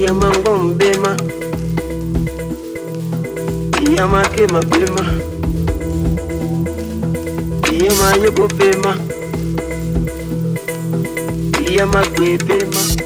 yamango mbema. Yamake mapema. Yamanyokopema yamakwepema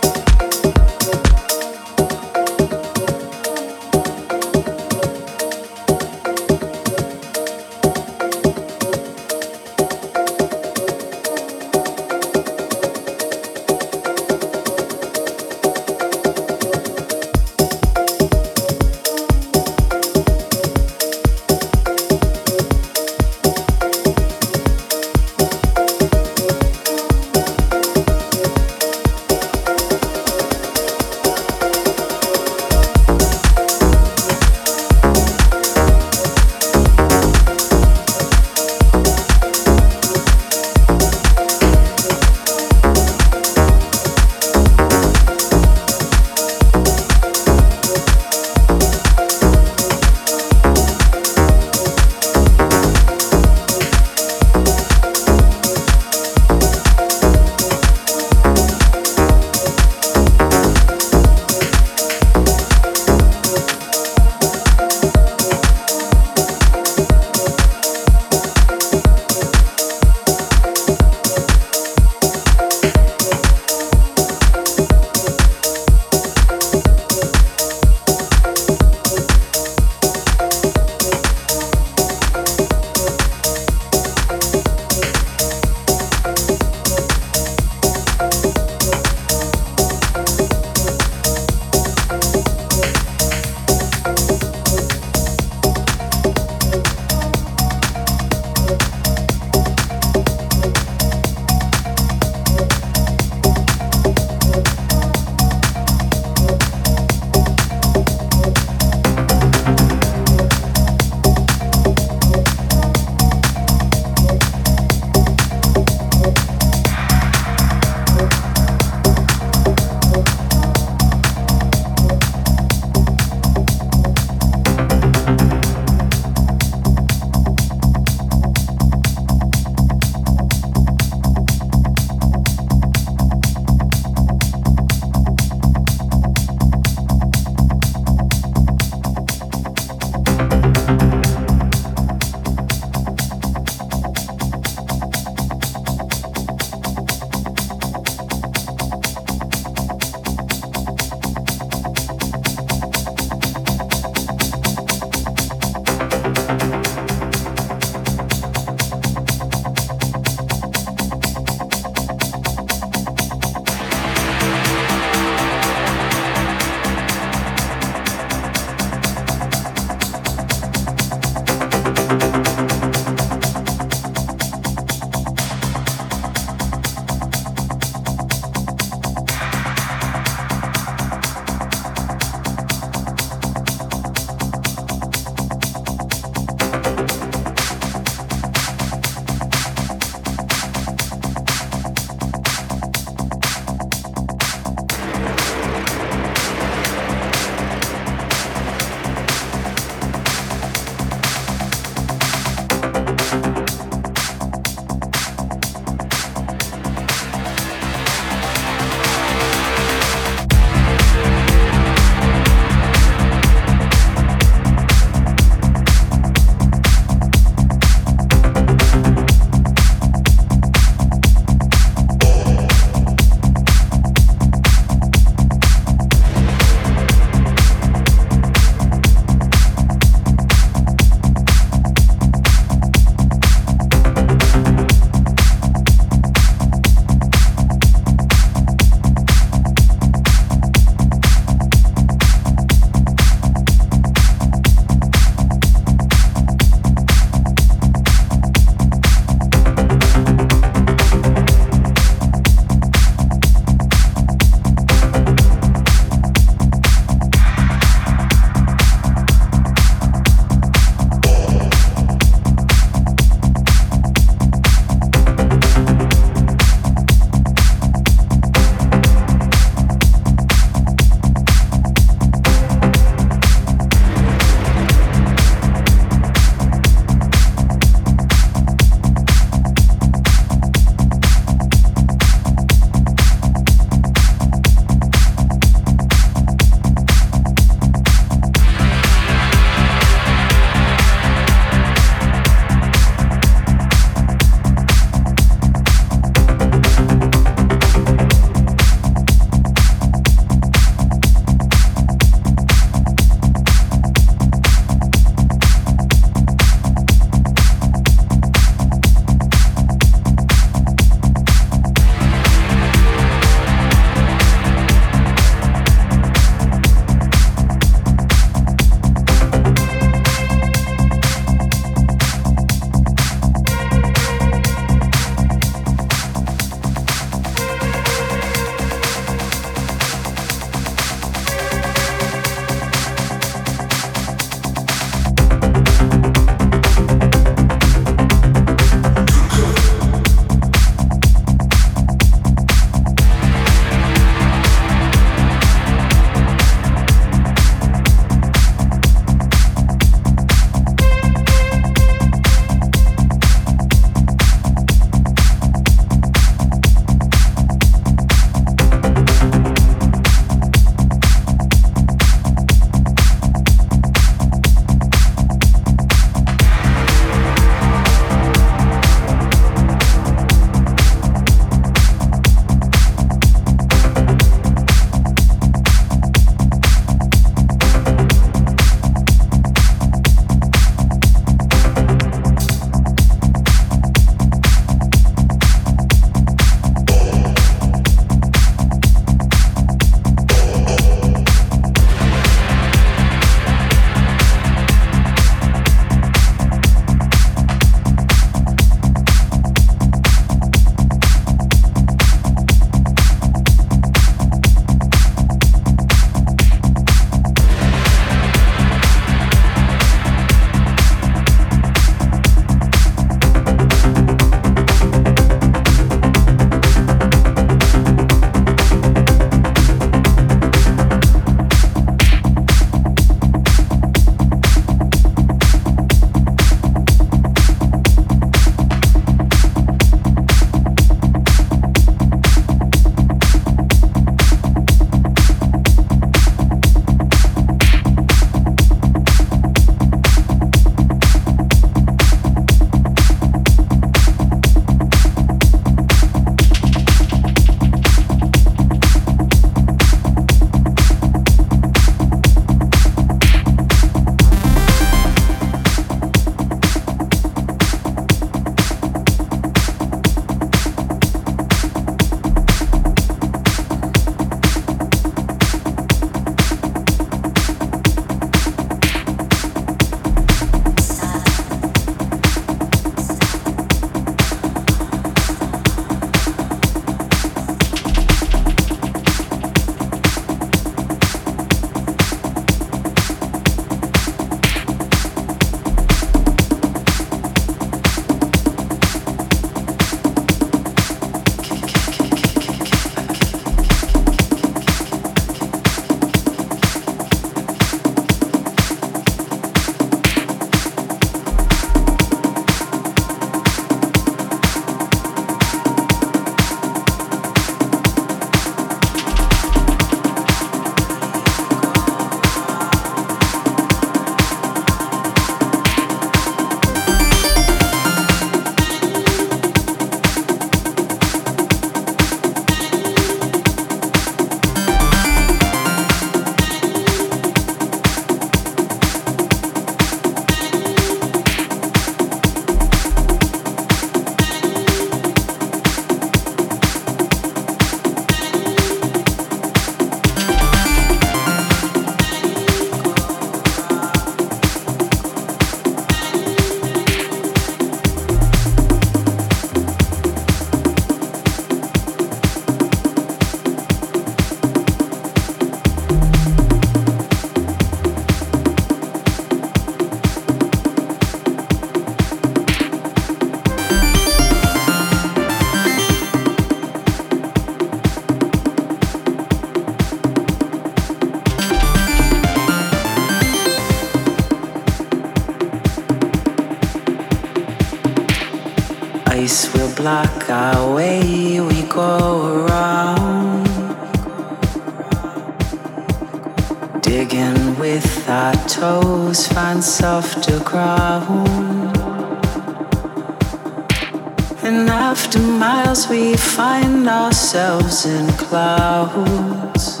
find ourselves in clouds.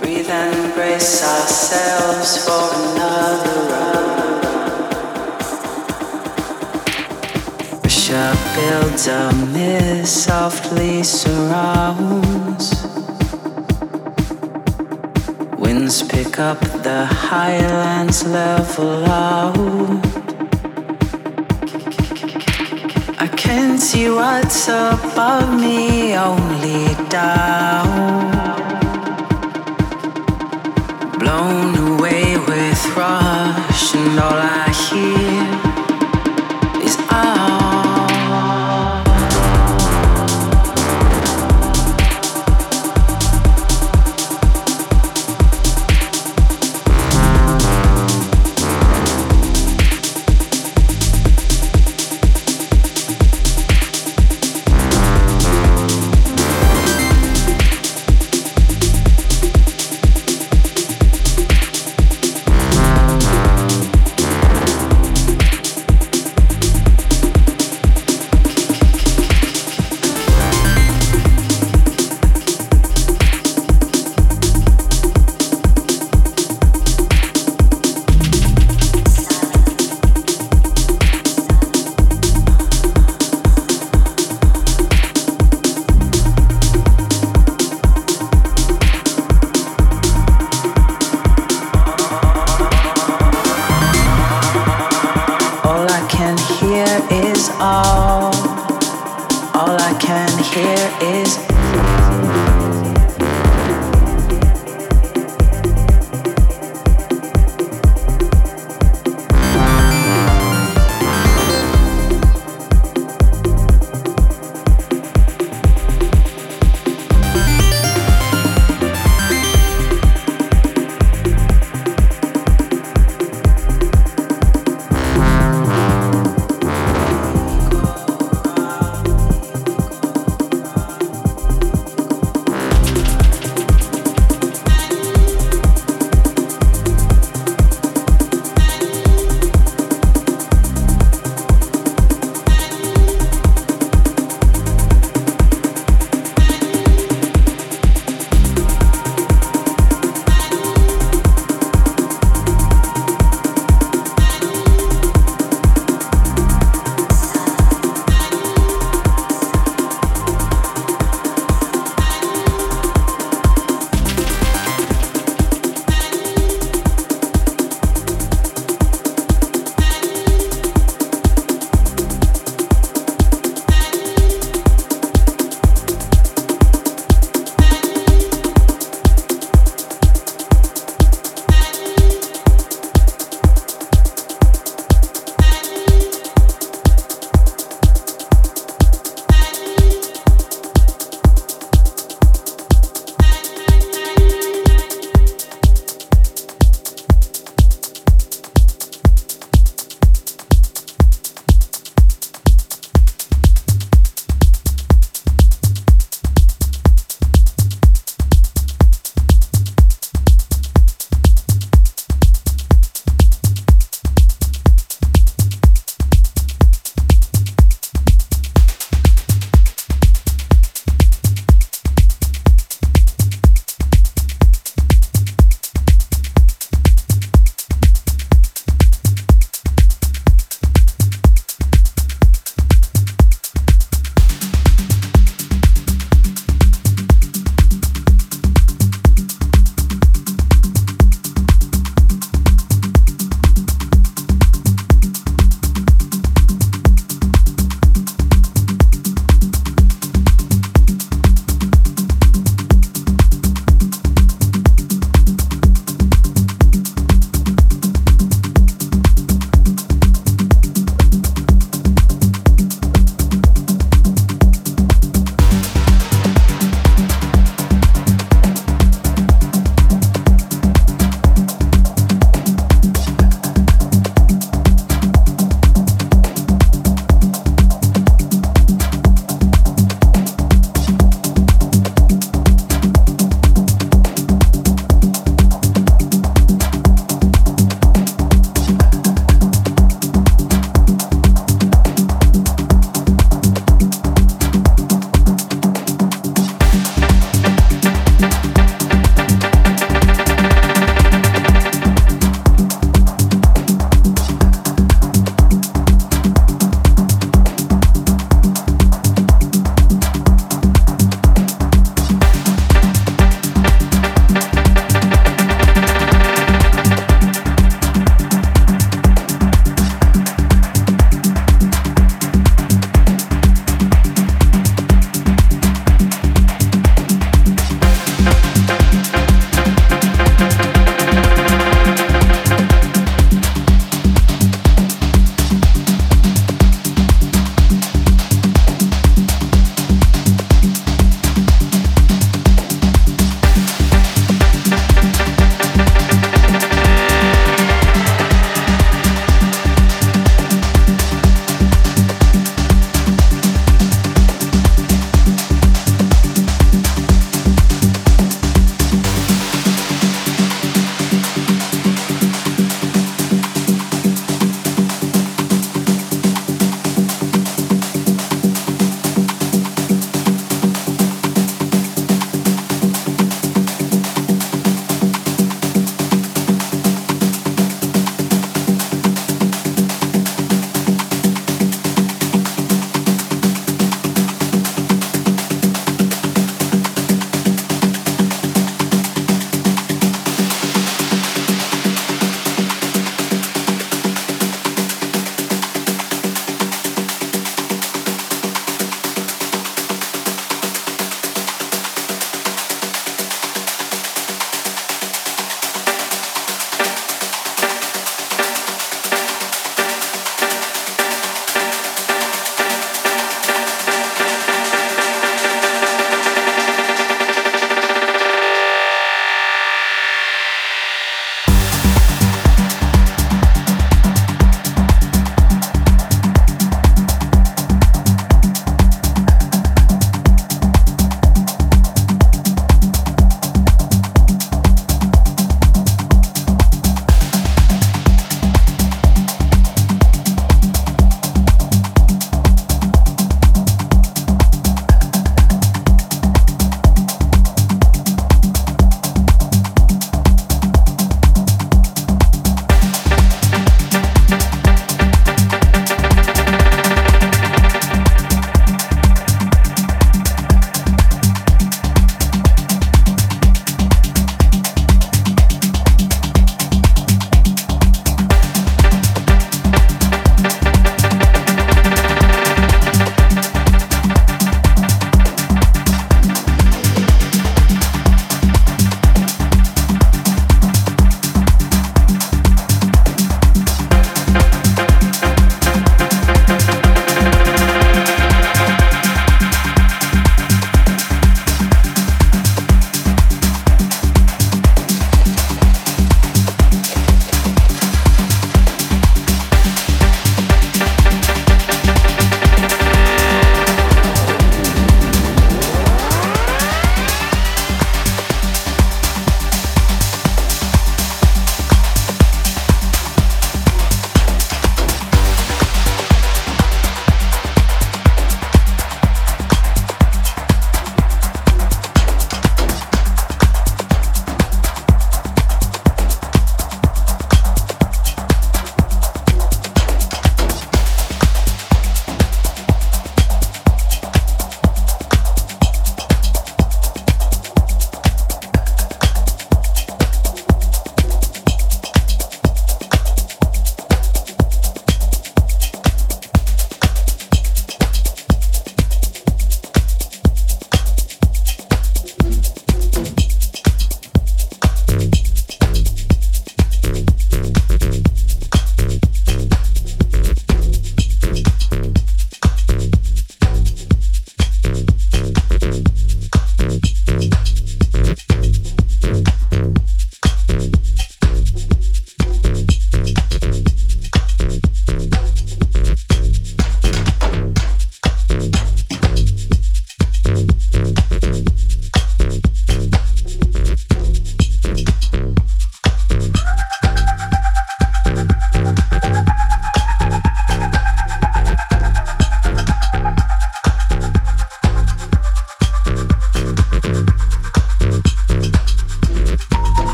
Breathe and brace ourselves for another round. Pressure builds a mist, softly surrounds. Winds pick up the highlands, level out. See what's above me, only down.